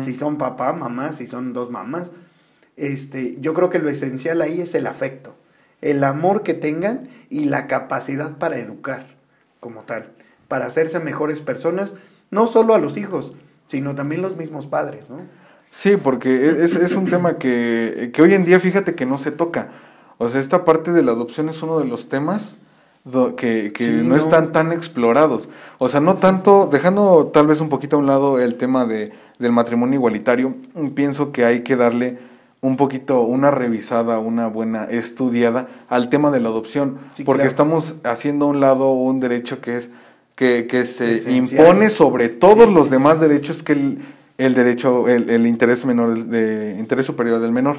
si son papá, mamá, si son dos mamás, este, yo creo que lo esencial ahí es el afecto, el amor que tengan y la capacidad para educar como tal, para hacerse mejores personas, no solo a los hijos, sino también los mismos padres, ¿no? Sí, porque es, es un tema que, que, hoy en día fíjate que no se toca. O sea, esta parte de la adopción es uno de los temas que, que no, están tan explorados. O sea, no tanto, dejando tal vez un poquito a un lado el tema de, del matrimonio igualitario, pienso que hay que darle un poquito, una revisada, una buena estudiada al tema de la adopción, porque estamos haciendo a un lado un derecho que es que, que se impone sobre todos los demás derechos que el, el derecho, el, el, interés menor, de, interés superior del menor.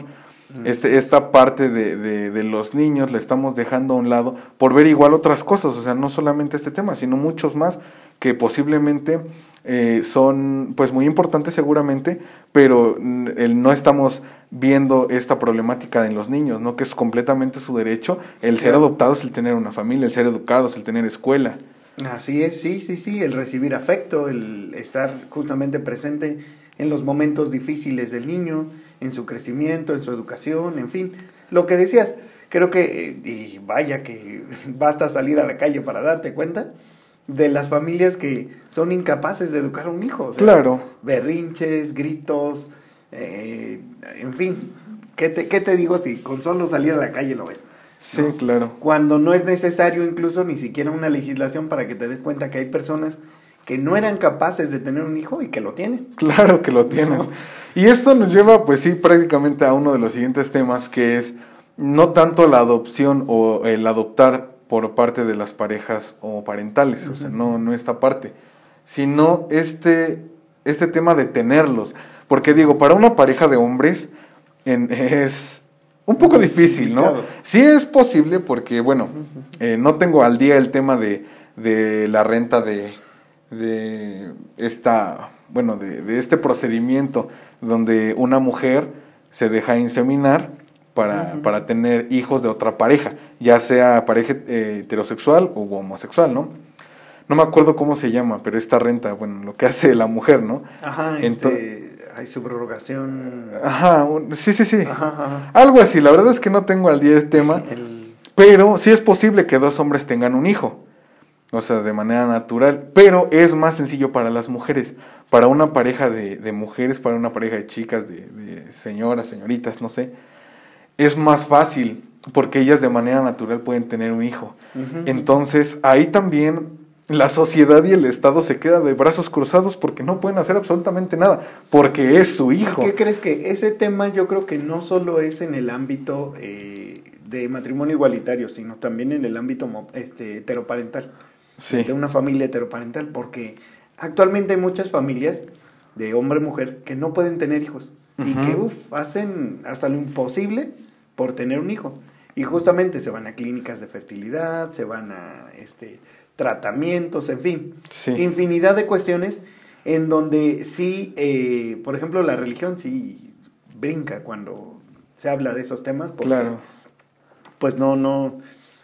Este, esta parte de, de, de, los niños la estamos dejando a un lado por ver igual otras cosas, o sea, no solamente este tema, sino muchos más que posiblemente eh, son pues muy importantes seguramente, pero no estamos viendo esta problemática en los niños, ¿no? Que es completamente su derecho, el ser adoptados, el tener una familia, el ser educados, el tener escuela. Así es, sí, sí, sí, el recibir afecto, el estar justamente presente en los momentos difíciles del niño, en su crecimiento, en su educación, en fin, lo que decías, creo que, y vaya que basta salir a la calle para darte cuenta, de las familias que son incapaces de educar a un hijo. claro. Berrinches, gritos, eh, en fin. ¿qué te, ¿Qué te digo si con solo salir a la calle lo ves? Sí, claro. Cuando no es necesario incluso ni siquiera una legislación para que te des cuenta que hay personas que no eran capaces de tener un hijo y que lo tienen. Claro que lo tienen. Y esto nos lleva, pues sí, prácticamente a uno de los siguientes temas, que es no tanto la adopción o el adoptar por parte de las parejas o parentales, o sea, no, no esta parte, sino este, este tema de tenerlos. Porque digo, para una pareja de hombres es un poco difícil, ¿no? Sí es posible porque, bueno, eh, no tengo al día el tema de, de la renta de, de esta, bueno, de, de, este procedimiento donde una mujer se deja inseminar para, para tener hijos de otra pareja, ya sea pareja eh, heterosexual o homosexual, ¿no? No me acuerdo cómo se llama, pero esta renta, bueno, lo que hace la mujer, ¿no? Ajá, este, hay subrogación. Ajá, sí, sí, sí. Algo así, la verdad es que no tengo al día el tema, pero sí es posible que dos hombres tengan un hijo o sea, de manera natural, pero es más sencillo para las mujeres, para una pareja de, de mujeres, para una pareja de chicas, de, de, señoras, señoritas, no sé, es más fácil porque ellas de manera natural pueden tener un hijo. Entonces, ahí también la sociedad y el Estado se queda de brazos cruzados porque no pueden hacer absolutamente nada, porque es su hijo. ¿Qué crees que ese tema yo creo que no solo es en el ámbito eh, de matrimonio igualitario, sino también en el ámbito este, heteroparental? de una familia heteroparental, porque actualmente hay muchas familias de hombre-mujer que no pueden tener hijos y que uf, hacen hasta lo imposible por tener un hijo. Y justamente se van a clínicas de fertilidad, se van a este, tratamientos, en fin, infinidad de cuestiones en donde sí, eh, por ejemplo, la religión sí brinca cuando se habla de esos temas. claro. Pues no, no,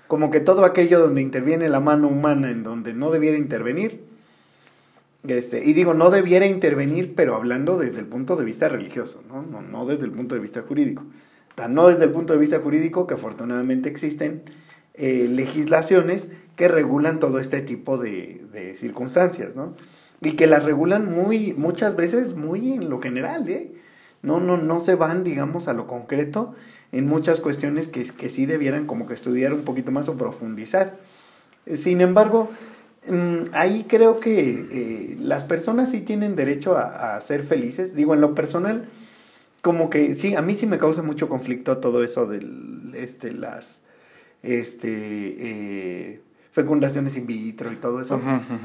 como que todo aquello donde interviene la mano humana en donde no debiera intervenir, este, y digo, no debiera intervenir, pero hablando desde el punto de vista religioso, ¿no? No, no desde el punto de vista jurídico. Tan no desde el punto de vista jurídico que afortunadamente existen eh, legislaciones que regulan todo este tipo de, de, circunstancias, ¿no? Y que las regulan muy, muchas veces muy en lo general, ¿eh? No, no, no se van, digamos, a lo concreto en muchas cuestiones que, que sí debieran como que estudiar un poquito más o profundizar. Sin embargo, mm, ahí creo que eh, las personas sí tienen derecho a, ser felices. Digo, en lo personal, como que sí, a mí sí me causa mucho conflicto todo eso de este, las este, eh, fecundaciones in vitro y todo eso.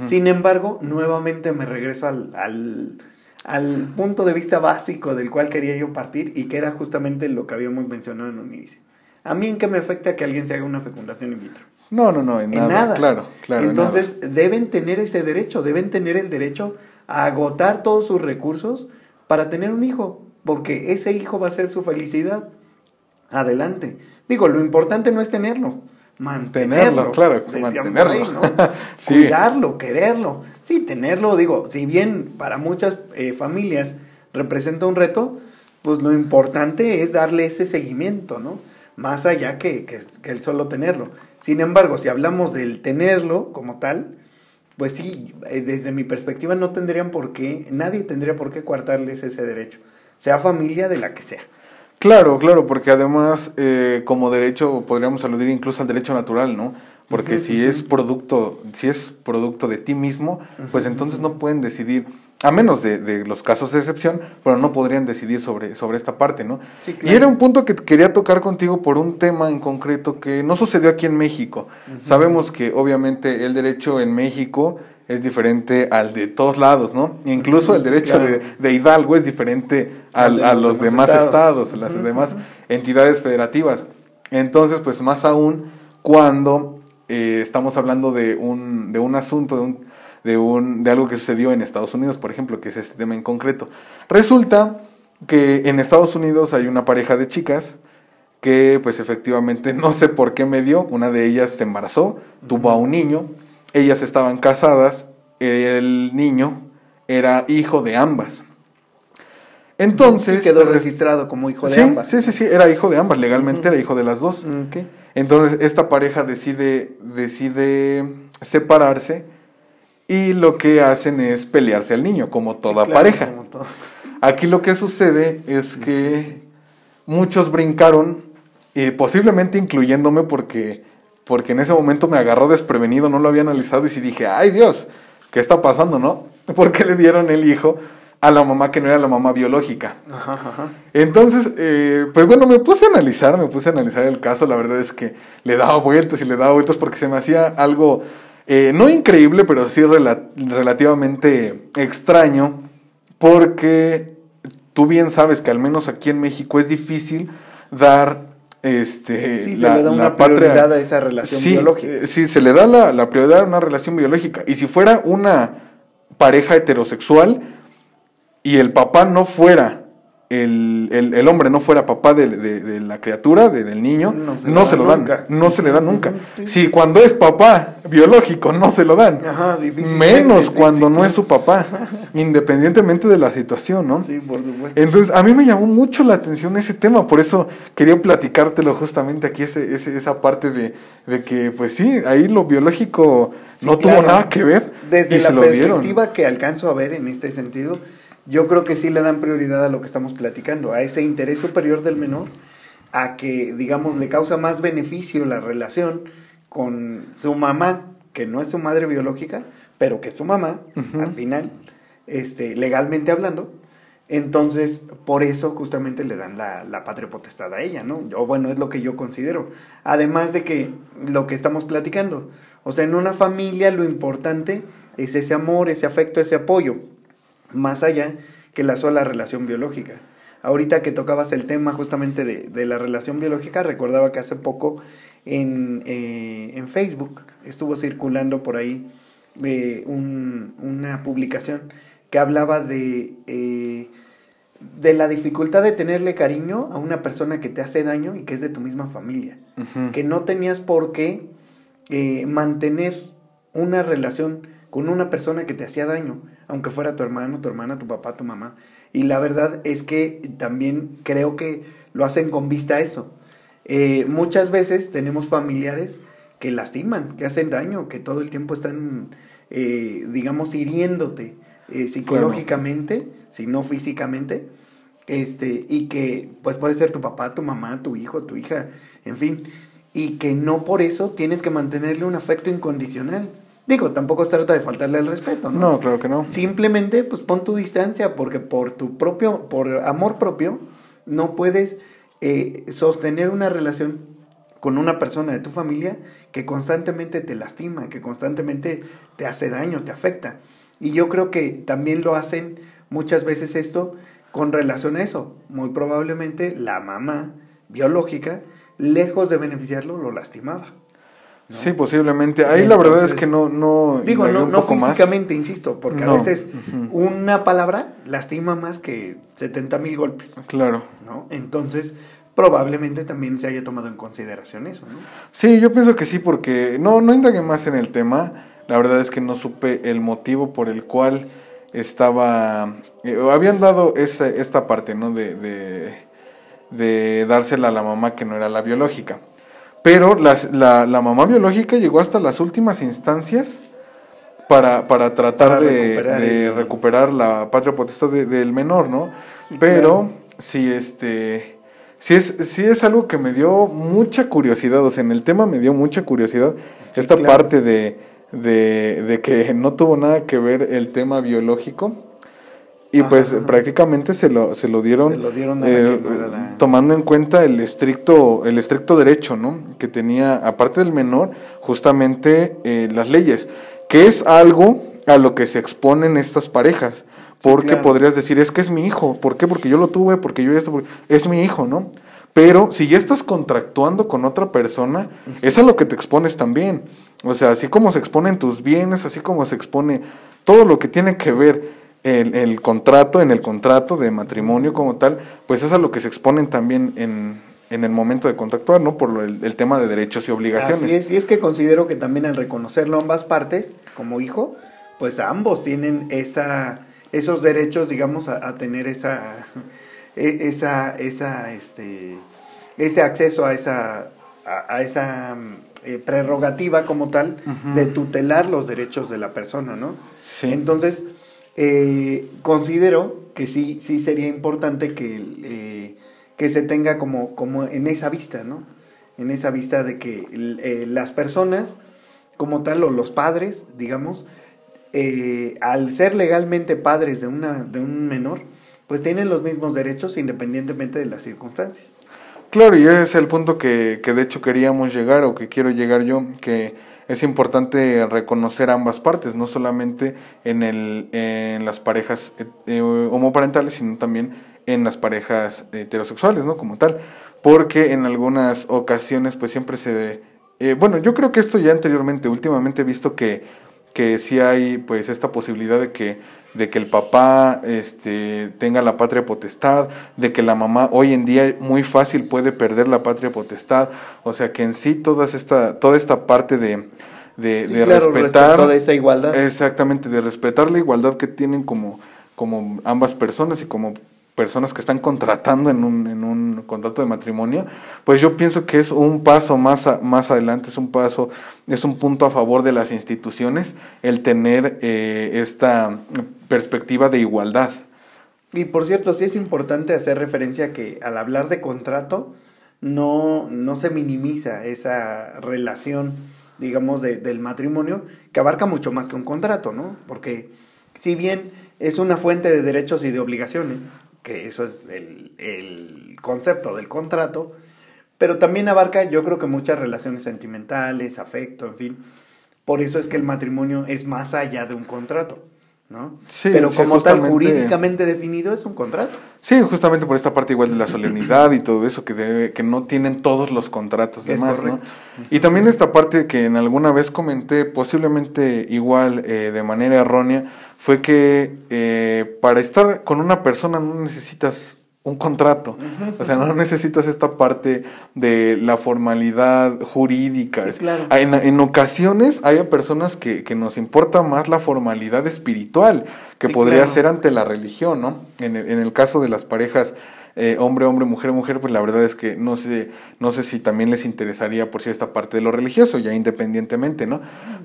Sin embargo, nuevamente me regreso al, al al punto de vista básico del cual quería yo partir y que era justamente lo que habíamos mencionado en un inicio. ¿A mí en qué me afecta que alguien se haga una fecundación in vitro? No, no, no, en, nada, Claro, claro. Entonces deben tener ese derecho, deben tener el derecho a agotar todos sus recursos para tener un hijo, porque ese hijo va a ser su felicidad. Adelante. Digo, lo importante no es tenerlo, mantenerlo, claro, mantenerlo. Cuidarlo, quererlo. Sí, tenerlo, digo, si bien para muchas eh, familias representa un reto, pues lo importante es darle ese seguimiento, ¿no? Más allá que, que, el solo tenerlo. Sin embargo, si hablamos del tenerlo como tal, pues sí, eh, desde mi perspectiva no tendrían por qué, nadie tendría por qué coartarles ese derecho, sea familia de la que sea. Claro, claro, porque además eh, como derecho podríamos aludir incluso al derecho natural, ¿no? Porque si es producto, si es producto de ti mismo, pues entonces no pueden decidir, a menos de, de, los casos de excepción, pero no podrían decidir sobre, sobre esta parte, ¿no? Sí, claro. Y era un punto que quería tocar contigo por un tema en concreto que no sucedió aquí en México. Sabemos que obviamente el derecho en México es diferente al de todos lados, ¿no? Incluso el derecho de, Hidalgo es diferente al, a los, demás, estados, a las demás entidades federativas. Entonces, pues más aún cuando eh, estamos hablando de un, de un asunto, de, un, de, un, de algo que sucedió en Estados Unidos, por ejemplo, que es este tema en concreto. Resulta que en Estados Unidos hay una pareja de chicas que pues efectivamente no sé por qué me dio, una de ellas se embarazó, tuvo a un niño, ellas estaban casadas, el niño era hijo de ambas. Entonces. quedó registrado como hijo de ambas. Sí, sí, sí, era hijo de ambas, legalmente era hijo de las dos. Entonces, esta pareja decide, decide separarse y lo que hacen es pelearse al niño, como toda Claro, pareja. como todo. Aquí lo que sucede es que muchos brincaron, y posiblemente incluyéndome porque, porque en ese momento me agarró desprevenido, no lo había analizado y sí dije, ay Dios, ¿qué está pasando, no? Porque le dieron el hijo a la mamá que no era la mamá biológica. Ajá, ajá. Entonces, eh, pues bueno, me puse a analizar, me puse a analizar el caso. La verdad es que le daba vueltas y le daba vueltas porque se me hacía algo, eh, no increíble, pero sí rela- relativamente extraño. Porque tú bien sabes que al menos aquí en México es difícil dar este Sí, se le da una prioridad a esa relación Sí, biológica. eh, sí, se le da la, la prioridad a una relación biológica. Y si fuera una pareja heterosexual, y el papá no fuera, el, el- el hombre no fuera papá de, de- de la criatura, de- del niño, No no se se, lo lo dan nunca. no se le da nunca. Sí. Si cuando es papá biológico no se lo dan, Ajá, menos cuando no es su papá, independientemente de la situación, ¿no? Sí, por supuesto. Entonces, a mí me llamó mucho la atención ese tema, por eso quería platicártelo justamente aquí, ese, ese- esa parte de, de que, pues sí, ahí lo biológico Sí, no claro. tuvo nada que ver Desde y la se lo dieron. perspectiva que alcanzo a ver en este sentido, yo creo que sí le dan prioridad a lo que estamos platicando, a ese interés superior del menor, a que, digamos, le causa más beneficio la relación con su mamá, que no es su madre biológica, pero que es su mamá, al final, este, legalmente hablando. Entonces, por eso justamente le dan la, la patria potestad a ella, ¿no? O bueno, es lo que yo considero. Además de que lo que estamos platicando, o sea, en una familia lo importante es ese amor, ese afecto, ese apoyo, más allá que la sola relación biológica. Ahorita que tocabas el tema justamente de, de la relación biológica, recordaba que hace poco en, eh, en Facebook estuvo circulando por ahí eh, un- una publicación que hablaba de, eh, de la dificultad de tenerle cariño a una persona que te hace daño y que es de tu misma familia. Que no tenías por qué eh, mantener una relación con una persona que te hacía daño, aunque fuera tu hermano, tu hermana, tu papá, tu mamá. Y la verdad es que también creo que lo hacen con vista a eso. Eh, muchas veces tenemos familiares que lastiman, que hacen daño, que todo el tiempo están, eh, digamos, hiriéndote eh, psicológicamente, si no físicamente, este, y que pues puede ser tu papá, tu mamá, tu hijo, tu hija, en fin, y que no por eso tienes que mantenerle un afecto incondicional. Digo, tampoco se trata de faltarle el respeto, ¿no? No, claro que no. Simplemente, pues pon tu distancia, porque por tu propio, por amor propio, no puedes eh, sostener una relación con una persona de tu familia que constantemente te lastima, que constantemente te hace daño, te afecta. Y yo creo que también lo hacen muchas veces esto con relación a eso. Muy probablemente la mamá biológica, lejos de beneficiarlo, lo lastimaba. ¿No? Sí, posiblemente. Ahí la verdad es que no, no Digo, no, un no poco más. físicamente, insisto, porque No. a veces una palabra lastima más que 70 mil golpes, Claro. ¿no? Entonces, probablemente también se haya tomado en consideración eso, ¿no? Sí, yo pienso que sí, porque no, no indagué más en el tema. La verdad es que no supe el motivo por el cual estaba. eh, habían dado esa, esta parte, ¿no? De, de, de dársela a la mamá que no era la biológica. Pero las- la, la mamá biológica llegó hasta las últimas instancias para, para tratar Para de, recuperar de el- recuperar la patria potestad de- del menor, ¿no? Sí, Pero claro. sí, este, sí es, sí es algo que me dio mucha curiosidad, o sea, en el tema me dio mucha curiosidad Sí, esta claro. parte de, de, de que no tuvo nada que ver el tema biológico. Y Ajá, pues ajá. prácticamente se lo, se lo dieron, Se lo dieron a la eh, la- tomando en cuenta el estricto, el estricto derecho, ¿no? Que tenía, aparte del menor, justamente eh, las leyes, que es algo a lo que se exponen estas parejas. Sí, Porque claro. podrías decir, es que es mi hijo. ¿Por qué? Porque yo lo tuve, porque yo esto, es mi hijo, ¿no? Pero si ya estás contractuando con otra persona, es a lo que te expones también. O sea, así como se exponen tus bienes, así como se expone todo lo que tiene que ver el, el contrato, en el contrato de matrimonio como tal, pues es a lo que se exponen también en, en el momento de contractuar, ¿no? Por lo- el, el tema de derechos y obligaciones. Así es, y es que considero que también al reconocerlo ambas partes como hijo, pues ambos tienen esa, esos derechos, digamos, a, a tener esa, e- esa, esa, este, ese acceso a esa, a, a esa, eh, prerrogativa como tal de tutelar los derechos de la persona, ¿no? Sí. Entonces, eh, considero que sí, sí sería importante que, eh, que se tenga como, como en esa vista, ¿no? En esa vista de que eh, las personas, como tal, o los padres, digamos, eh, al ser legalmente padres de, una, de un menor, pues tienen los mismos derechos independientemente de las circunstancias. Claro, y ese es el punto que, que de hecho queríamos llegar o que quiero llegar yo, que es importante reconocer ambas partes, no solamente en, el, en las parejas eh, homoparentales, sino también en las parejas heterosexuales, ¿no? Como tal, porque en algunas ocasiones pues siempre se... eh, bueno, yo creo que esto ya anteriormente, últimamente he visto que, que sí hay pues esta posibilidad de que de que el papá este, tenga la patria potestad, de que la mamá hoy en día muy fácil puede perder la patria potestad, o sea que en sí todas esta, toda esta parte de, de, Sí, de claro, respetar de esa igualdad. exactamente de respetar la igualdad que tienen como, como ambas personas y como personas que están contratando en un, en un contrato de matrimonio, pues yo pienso que es un paso más, más adelante, es un paso, es un punto a favor de las instituciones el tener eh, esta perspectiva de igualdad. Y por cierto, sí es importante hacer referencia que al hablar de contrato, no, no se minimiza esa relación, digamos, de- del matrimonio, que abarca mucho más que un contrato, ¿no? Porque si bien es una fuente de derechos y de obligaciones, que eso es el, el concepto del contrato, pero también abarca, yo creo que muchas relaciones sentimentales, afecto, en fin. Por eso es que el matrimonio es más allá de un contrato, ¿no? Sí, pero sí, como tal, justamente- jurídicamente definido, es un contrato. Sí, justamente por esta parte igual de la solemnidad y todo eso que debe, que no tienen todos los contratos demás, ¿no? Y también esta parte que en alguna vez comenté, posiblemente igual eh, de manera errónea, fue que eh, para estar con una persona no necesitas un contrato, o sea, no necesitas esta parte de la formalidad jurídica. Sí, claro. En, en ocasiones hay personas que, que nos importa más la formalidad espiritual, que Sí, podría claro. ser ante la religión, ¿no? En el, en el caso de las parejas eh, hombre, hombre, mujer, mujer, pues la verdad es que no sé, no sé si también les interesaría por si esta parte de lo religioso, ya independientemente, ¿no?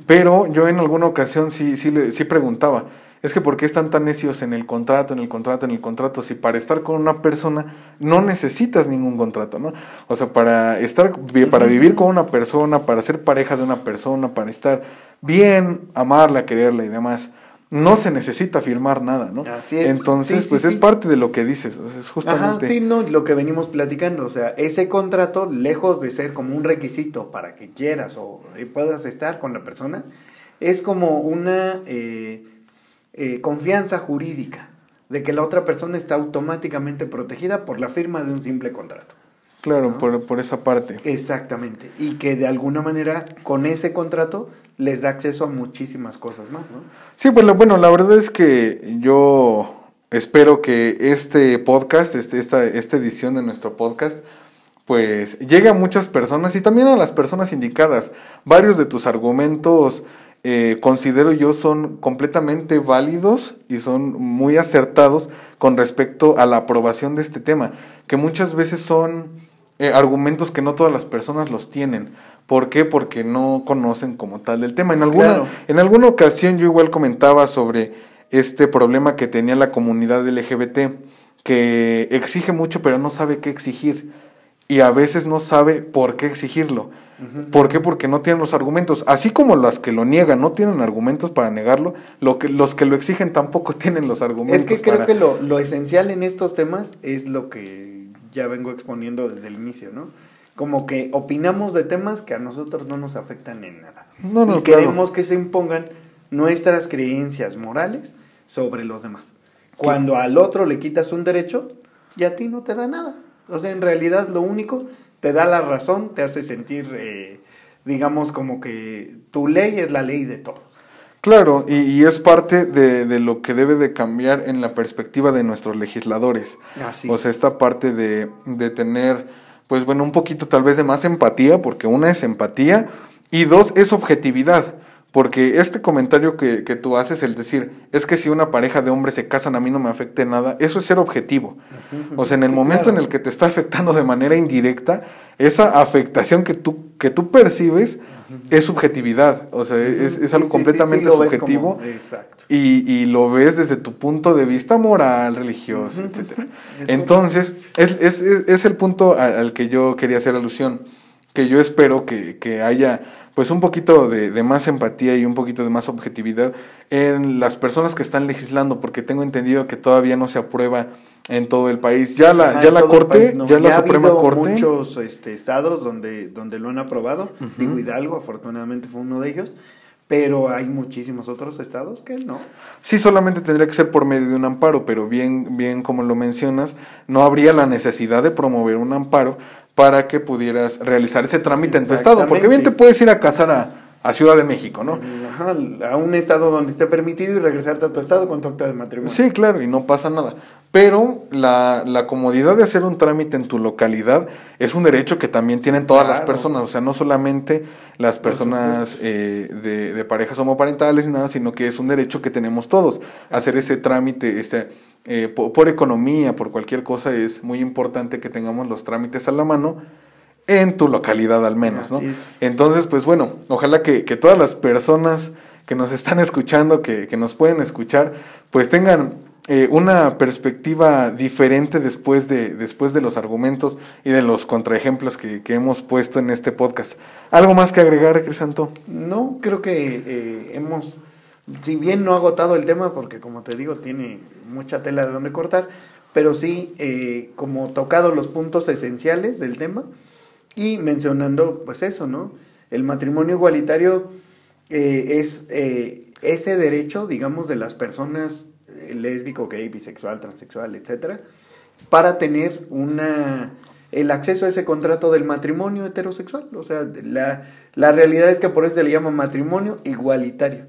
Pero yo en alguna ocasión sí, sí, le- sí preguntaba, es que ¿por qué están tan necios en el contrato, en el contrato, en el contrato? Si para estar con una persona no necesitas ningún contrato, ¿no? O sea, para estar, para vivir con una persona, para ser pareja de una persona, para estar bien, amarla, quererla y demás, no se necesita firmar nada, ¿no? Así es. Entonces, Sí, sí, pues es parte de lo que dices, o sea, es justamente... Ajá, sí, no, lo que venimos platicando, o sea, ese contrato, lejos de ser como un requisito para que quieras o eh, puedas estar con la persona, es como una eh, eh, confianza jurídica de que la otra persona está automáticamente protegida por la firma de un simple contrato. Claro, ¿no? por, por esa parte. Exactamente. Y que de alguna manera con ese contrato les da acceso a muchísimas cosas más, ¿no? Sí, pues lo- bueno, la verdad es que yo espero que este podcast, este, esta, esta edición de nuestro podcast, pues llegue a muchas personas y también a las personas indicadas. Varios de tus argumentos eh, considero yo son completamente válidos y son muy acertados con respecto a la aprobación de este tema, que muchas veces son eh, argumentos que no todas las personas los tienen. ¿Por qué? Porque no conocen como tal del tema. En alguna, Claro. en alguna ocasión yo igual comentaba sobre este problema que tenía la comunidad LGBT, que exige mucho pero no sabe qué exigir y a veces no sabe por qué exigirlo. ¿Por qué? Porque no tienen los argumentos. Así como las que lo niegan no tienen argumentos para negarlo, lo que, los que lo exigen tampoco tienen los argumentos. Es que creo para- que lo, lo esencial en estos temas es lo que ya vengo exponiendo desde el inicio, ¿no? Como que opinamos de temas que a nosotros no nos afectan en nada. No, no, y claro. queremos que se impongan nuestras creencias morales sobre los demás. Cuando al otro le quitas un derecho y a ti no te da nada. O sea, en realidad lo único te da la razón, te hace sentir, eh, digamos, como que tu ley es la ley de todos. Claro, y, y es parte de, de lo que debe de cambiar en la perspectiva de nuestros legisladores. Así o sea, esta parte de, de tener, pues bueno, un poquito tal vez de más empatía, porque una es empatía y dos es objetividad. Porque este comentario que, que, tú haces, el decir, es que si una pareja de hombres se casan a mí no me afecte nada, eso es ser objetivo. O sea, en el momento en el que te está afectando de manera indirecta, esa afectación que tú, que tú percibes es subjetividad. O sea, es, es algo completamente subjetivo. Y, y, lo ves desde tu punto de vista moral, religioso, etc. Entonces, es, es, es, el punto al que yo quería hacer alusión. Que yo espero que, que haya pues un poquito de, más empatía y un poquito de más objetividad en las personas que están legislando, porque tengo entendido que todavía no se aprueba en todo el país. Ya la, ya la Corte, ya, la Suprema ha Corte. muchos este, estados donde, donde lo han aprobado. Uh Hidalgo, afortunadamente, fue uno de ellos. Pero hay muchísimos otros estados que no. Sí, solamente tendría que ser por medio de un amparo, pero bien, bien como lo mencionas, no habría la necesidad de promover un amparo para que pudieras realizar ese trámite en tu estado. Porque bien te puedes ir a casar a, a Ciudad de México, ¿no? Ajá, a un estado donde esté permitido y regresarte a tu estado con tu acta de matrimonio. Sí, claro, y no pasa nada. Pero la, la comodidad de hacer un trámite en tu localidad es un derecho que también tienen todas las personas, o sea, no solamente las personas eh, de, de, parejas homoparentales ni nada, sino que es un derecho que tenemos todos. Hacer ese trámite, ese, eh, por, por economía, por cualquier cosa, es muy importante que tengamos los trámites a la mano en tu localidad al menos, ¿no? Entonces, pues bueno, ojalá que, que, todas las personas que nos están escuchando, que, que nos pueden escuchar, pues tengan eh, una perspectiva diferente después de, después de los argumentos y de los contraejemplos que, que hemos puesto en este podcast. ¿Algo más que agregar, Crisanto? No, creo que eh, hemos, si bien no agotado el tema, porque como te digo, tiene mucha tela de donde cortar, pero sí eh, como tocado los puntos esenciales del tema y mencionando, pues eso, ¿no? El matrimonio igualitario eh, es eh, ese derecho, digamos, de las personas eh, lésbico, gay, bisexual, transexual, etcétera, para tener una el acceso a ese contrato del matrimonio heterosexual. O sea, la, la realidad es que por eso se le llama matrimonio igualitario.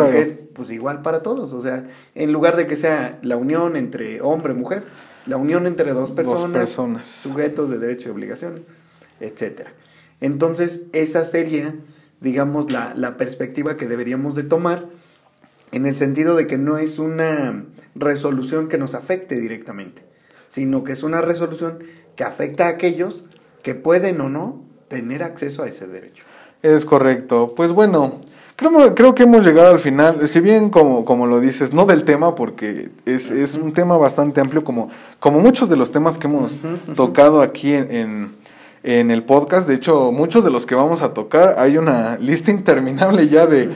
Porque es pues igual para todos. O sea, en lugar de que sea la unión entre hombre y mujer, la unión entre dos personas, dos personas. sujetos de derechos y obligaciones etcétera. Entonces, esa sería, digamos, la, la perspectiva que deberíamos de tomar en el sentido de que no es una resolución que nos afecte directamente, sino que es una resolución que afecta a aquellos que pueden o no tener acceso a ese derecho. Es correcto. Pues bueno, creo, creo que hemos llegado al final, si bien como, como lo dices, no del tema, porque es, es un tema bastante amplio, como, como muchos de los temas que hemos tocado aquí en en el podcast. De hecho, muchos de los que vamos a tocar, hay una lista interminable ya de,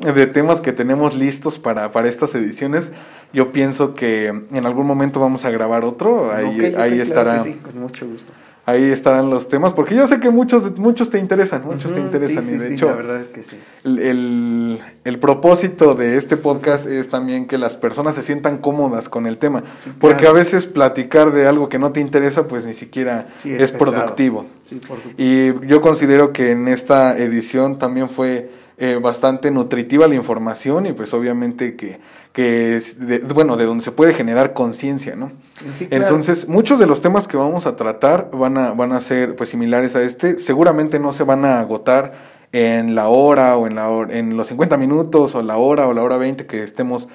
de temas que tenemos listos para, para, estas ediciones. Yo pienso que en algún momento vamos a grabar otro. Ahí, ahí estará. sí, con mucho gusto ahí estarán los temas, porque yo sé que muchos, muchos te interesan, muchos te interesan. y de hecho, la verdad es que sí. El, el, propósito de este podcast es también que las personas se sientan cómodas con el tema, porque a veces platicar de algo que no te interesa, pues ni siquiera es, productivo. y yo considero que en esta edición también fue eh, bastante nutritiva la información y pues obviamente que que es de, bueno, de donde se puede generar conciencia, ¿no? Entonces, muchos de los temas que vamos a tratar van a, van a ser pues similares a este, seguramente no se van a agotar en la hora o en, la en los 50 minutos o la hora o la hora 20 que estemos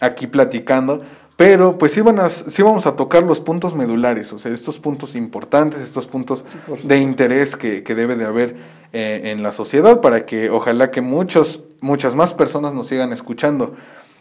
aquí platicando, pero pues sí, van a, sí vamos a tocar los puntos medulares, o sea, estos puntos importantes, estos puntos de interés que, que, debe de haber eh, en la sociedad para que ojalá que muchos, muchas más personas nos sigan escuchando.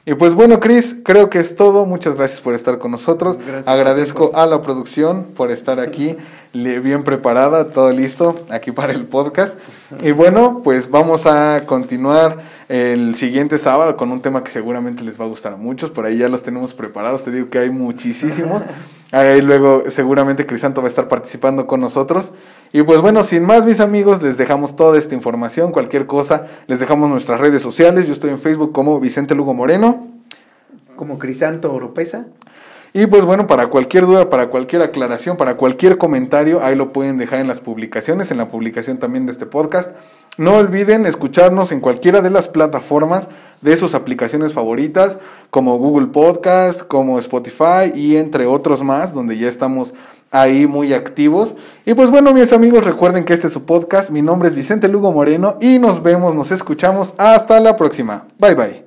Y pues bueno, Cris, creo que es todo. Muchas gracias por estar con nosotros. Agradezco a, la producción por estar aquí, bien preparada, todo listo aquí para el podcast. Y bueno, pues vamos a continuar el siguiente sábado con un tema que seguramente les va a gustar a muchos. Por ahí ya los tenemos preparados. Te digo que hay muchísimos. Ahí luego seguramente Crisanto va a estar participando con nosotros. Y pues bueno, sin más mis amigos, les dejamos toda esta información, cualquier cosa, les dejamos nuestras redes sociales. Yo estoy en Facebook como Vicente Lugo Moreno. Como Crisanto Oropesa. Y pues bueno, para cualquier duda, para cualquier aclaración, para cualquier comentario, ahí lo pueden dejar en las publicaciones, en la publicación también de este podcast. No olviden escucharnos en cualquiera de las plataformas de sus aplicaciones favoritas, como Google Podcast, como Spotify y entre otros más, donde ya estamos ahí muy activos. Y pues bueno, mis amigos, recuerden que este es su podcast. Mi nombre es Vicente Lugo Moreno y nos vemos, nos escuchamos. Hasta la próxima. Bye bye.